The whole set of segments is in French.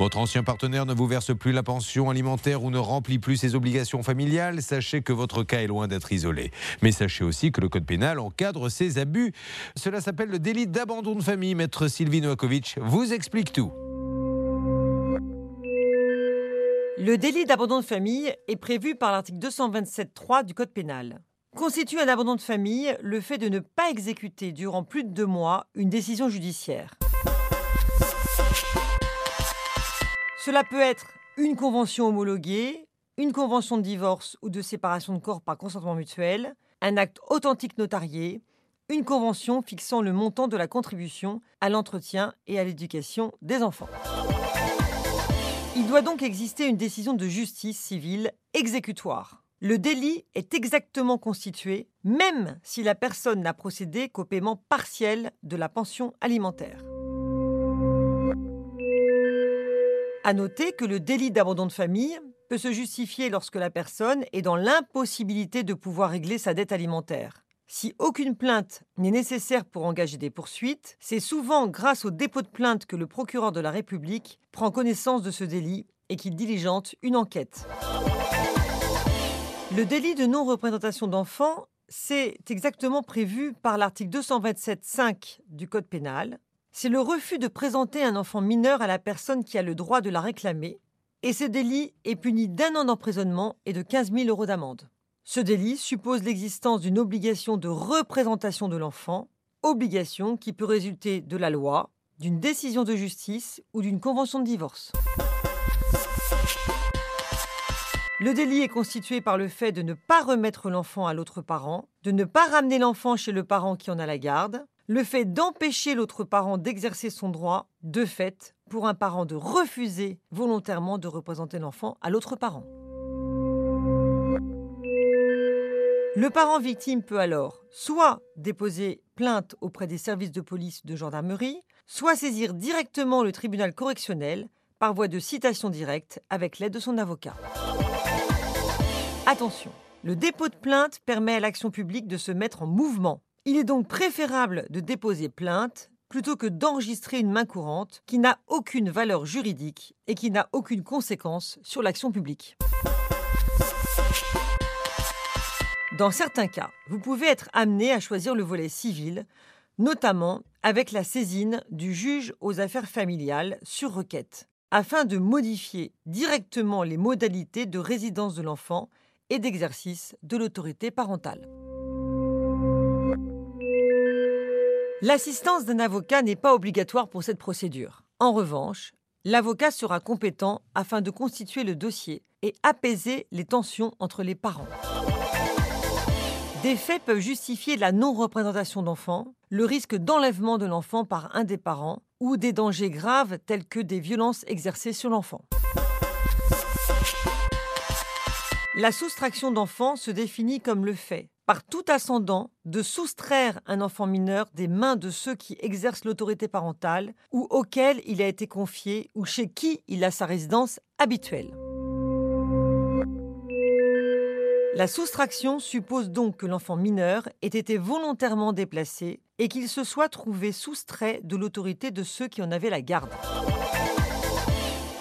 Votre ancien partenaire ne vous verse plus la pension alimentaire ou ne remplit plus ses obligations familiales, sachez que votre cas est loin d'être isolé. Mais sachez aussi que le Code pénal encadre ces abus. Cela s'appelle le délit d'abandon de famille. Maître Sylvie Noakovic vous explique tout. Le délit d'abandon de famille est prévu par l'article 227.3 du Code pénal. Constitue un abandon de famille le fait de ne pas exécuter durant plus de deux mois une décision judiciaire. Cela peut être une convention homologuée, une convention de divorce ou de séparation de corps par consentement mutuel, un acte authentique notarié, une convention fixant le montant de la contribution à l'entretien et à l'éducation des enfants. Il doit donc exister une décision de justice civile exécutoire. Le délit est exactement constitué même si la personne n'a procédé qu'au paiement partiel de la pension alimentaire. À noter que le délit d'abandon de famille peut se justifier lorsque la personne est dans l'impossibilité de pouvoir régler sa dette alimentaire. Si aucune plainte n'est nécessaire pour engager des poursuites, c'est souvent grâce au dépôt de plainte que le procureur de la République prend connaissance de ce délit et qu'il diligente une enquête. Le délit de non-représentation d'enfants, c'est exactement prévu par l'article 227.5 du Code pénal c'est le refus de présenter un enfant mineur à la personne qui a le droit de la réclamer, et ce délit est puni d'un an d'emprisonnement et de 15 000 euros d'amende. Ce délit suppose l'existence d'une obligation de représentation de l'enfant, obligation qui peut résulter de la loi, d'une décision de justice ou d'une convention de divorce. Le délit est constitué par le fait de ne pas remettre l'enfant à l'autre parent, de ne pas ramener l'enfant chez le parent qui en a la garde, le fait d'empêcher l'autre parent d'exercer son droit, de fait, pour un parent de refuser volontairement de représenter l'enfant à l'autre parent. Le parent victime peut alors soit déposer plainte auprès des services de police de gendarmerie, soit saisir directement le tribunal correctionnel par voie de citation directe avec l'aide de son avocat. Attention, le dépôt de plainte permet à l'action publique de se mettre en mouvement il est donc préférable de déposer plainte plutôt que d'enregistrer une main courante qui n'a aucune valeur juridique et qui n'a aucune conséquence sur l'action publique. Dans certains cas, vous pouvez être amené à choisir le volet civil, notamment avec la saisine du juge aux affaires familiales sur requête, afin de modifier directement les modalités de résidence de l'enfant et d'exercice de l'autorité parentale. L'assistance d'un avocat n'est pas obligatoire pour cette procédure. En revanche, l'avocat sera compétent afin de constituer le dossier et apaiser les tensions entre les parents. Des faits peuvent justifier la non-représentation d'enfants, le risque d'enlèvement de l'enfant par un des parents ou des dangers graves tels que des violences exercées sur l'enfant. La soustraction d'enfants se définit comme le fait, par tout ascendant, de soustraire un enfant mineur des mains de ceux qui exercent l'autorité parentale ou auxquels il a été confié ou chez qui il a sa résidence habituelle. La soustraction suppose donc que l'enfant mineur ait été volontairement déplacé et qu'il se soit trouvé soustrait de l'autorité de ceux qui en avaient la garde.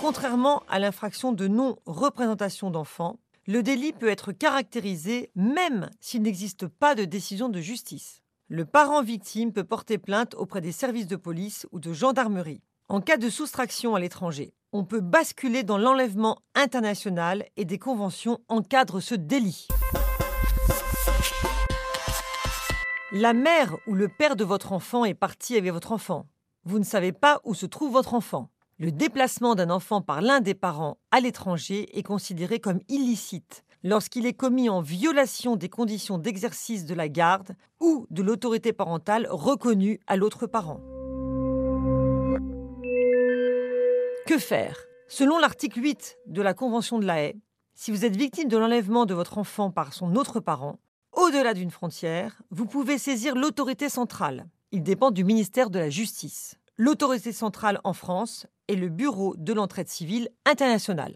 Contrairement à l'infraction de non-représentation d'enfants, le délit peut être caractérisé même s'il n'existe pas de décision de justice. Le parent victime peut porter plainte auprès des services de police ou de gendarmerie. En cas de soustraction à l'étranger, on peut basculer dans l'enlèvement international et des conventions encadrent ce délit. La mère ou le père de votre enfant est parti avec votre enfant. Vous ne savez pas où se trouve votre enfant. Le déplacement d'un enfant par l'un des parents à l'étranger est considéré comme illicite lorsqu'il est commis en violation des conditions d'exercice de la garde ou de l'autorité parentale reconnue à l'autre parent. Que faire? Selon l'article 8 de la Convention de la haie, Si vous êtes victime de l'enlèvement de votre enfant par son autre parent, au-delà d'une frontière, vous pouvez saisir l'autorité centrale. Il dépend du ministère de la Justice. L'autorité centrale en France est le Bureau de l'entraide civile internationale.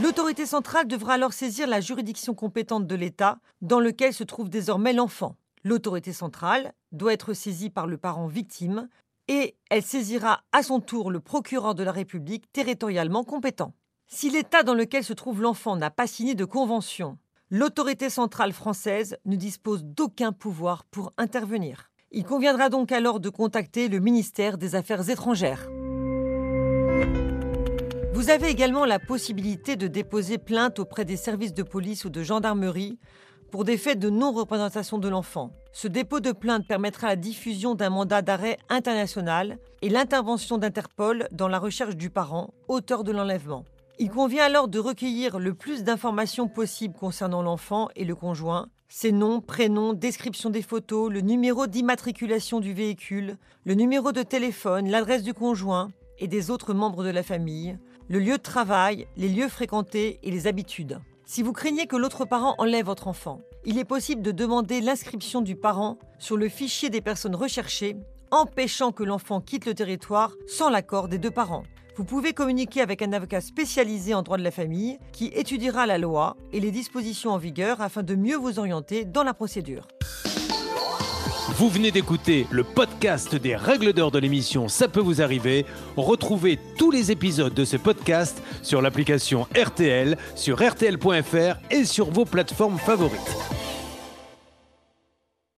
L'autorité centrale devra alors saisir la juridiction compétente de l'État dans lequel se trouve désormais l'enfant. L'autorité centrale doit être saisie par le parent victime et elle saisira à son tour le procureur de la République territorialement compétent. Si l'État dans lequel se trouve l'enfant n'a pas signé de convention, l'autorité centrale française ne dispose d'aucun pouvoir pour intervenir. Il conviendra donc alors de contacter le ministère des Affaires étrangères. Vous avez également la possibilité de déposer plainte auprès des services de police ou de gendarmerie pour des faits de non-représentation de l'enfant. Ce dépôt de plainte permettra la diffusion d'un mandat d'arrêt international et l'intervention d'Interpol dans la recherche du parent, auteur de l'enlèvement. Il convient alors de recueillir le plus d'informations possibles concernant l'enfant et le conjoint, ses noms, prénoms, description des photos, le numéro d'immatriculation du véhicule, le numéro de téléphone, l'adresse du conjoint et des autres membres de la famille, le lieu de travail, les lieux fréquentés et les habitudes. Si vous craignez que l'autre parent enlève votre enfant, il est possible de demander l'inscription du parent sur le fichier des personnes recherchées, empêchant que l'enfant quitte le territoire sans l'accord des deux parents. Vous pouvez communiquer avec un avocat spécialisé en droit de la famille qui étudiera la loi et les dispositions en vigueur afin de mieux vous orienter dans la procédure. Vous venez d'écouter le podcast des règles d'or de l'émission Ça peut vous arriver. Retrouvez tous les épisodes de ce podcast sur l'application RTL, sur rtl.fr et sur vos plateformes favorites.